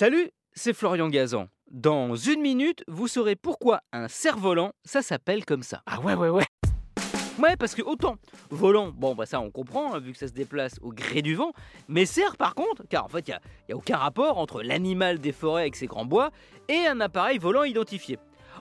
Salut, c'est Florian Gazan. Dans une minute, vous saurez pourquoi un cerf-volant, ça s'appelle comme ça. Ah ouais, ouais, ouais. Ouais, parce que autant volant, bon, bah ça on comprend, hein, vu que ça se déplace au gré du vent, mais cerf par contre, car en fait il n'y a, aucun rapport entre l'animal des forêts avec ses grands bois et un appareil volant identifié.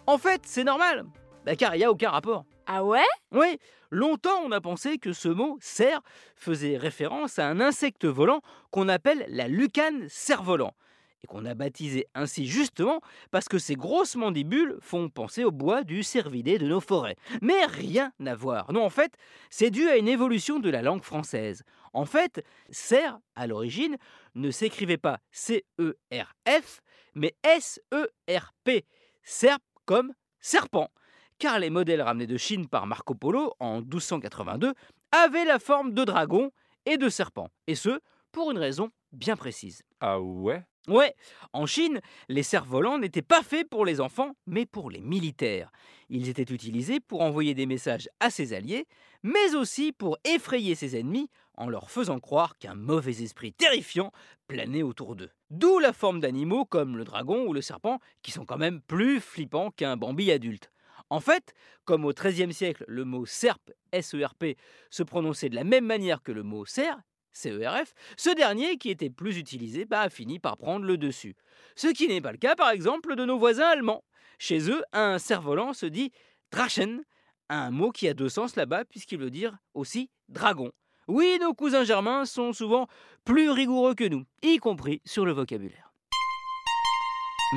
En fait, c'est normal, bah, car il n'y a aucun rapport. Ah ouais? Oui, longtemps on a pensé que ce mot cerf faisait référence à un insecte volant qu'on appelle la lucane cerf-volant et qu'on a baptisé ainsi justement parce que ses grosses mandibules font penser au bois du cervidé de nos forêts. Mais rien à voir. Non, en fait, c'est dû à une évolution de la langue française. En fait, cerf, à l'origine, ne s'écrivait pas C-E-R-F, mais S-E-R-P. Serp comme serpent. Car les modèles ramenés de Chine par Marco Polo en 1282 avaient la forme de dragon et de serpent. Et ce, pour une raison bien précise. Ah ouais? Ouais, en Chine, les cerfs-volants n'étaient pas faits pour les enfants, mais pour les militaires. Ils étaient utilisés pour envoyer des messages à ses alliés, mais aussi pour effrayer ses ennemis en leur faisant croire qu'un mauvais esprit terrifiant planait autour d'eux. D'où la forme d'animaux comme le dragon ou le serpent, qui sont quand même plus flippants qu'un bambi adulte. En fait, comme au XIIIe siècle, le mot serp, S-E-R-P, se prononçait de la même manière que le mot cerf, CERF, ce dernier, qui était plus utilisé, bah, a fini par prendre le dessus. Ce qui n'est pas le cas, par exemple, de nos voisins allemands. Chez eux, un cerf-volant se dit Drachen, un mot qui a deux sens là-bas, puisqu'il veut dire aussi dragon. Oui, nos cousins germains sont souvent plus rigoureux que nous, y compris sur le vocabulaire.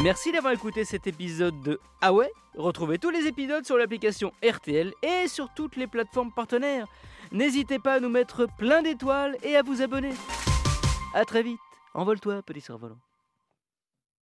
Merci d'avoir écouté cet épisode de Ah Retrouvez tous les épisodes sur l'application RTL et sur toutes les plateformes partenaires. N'hésitez pas à nous mettre plein d'étoiles et à vous abonner. A très vite. Envole-toi, petit cerf-volant.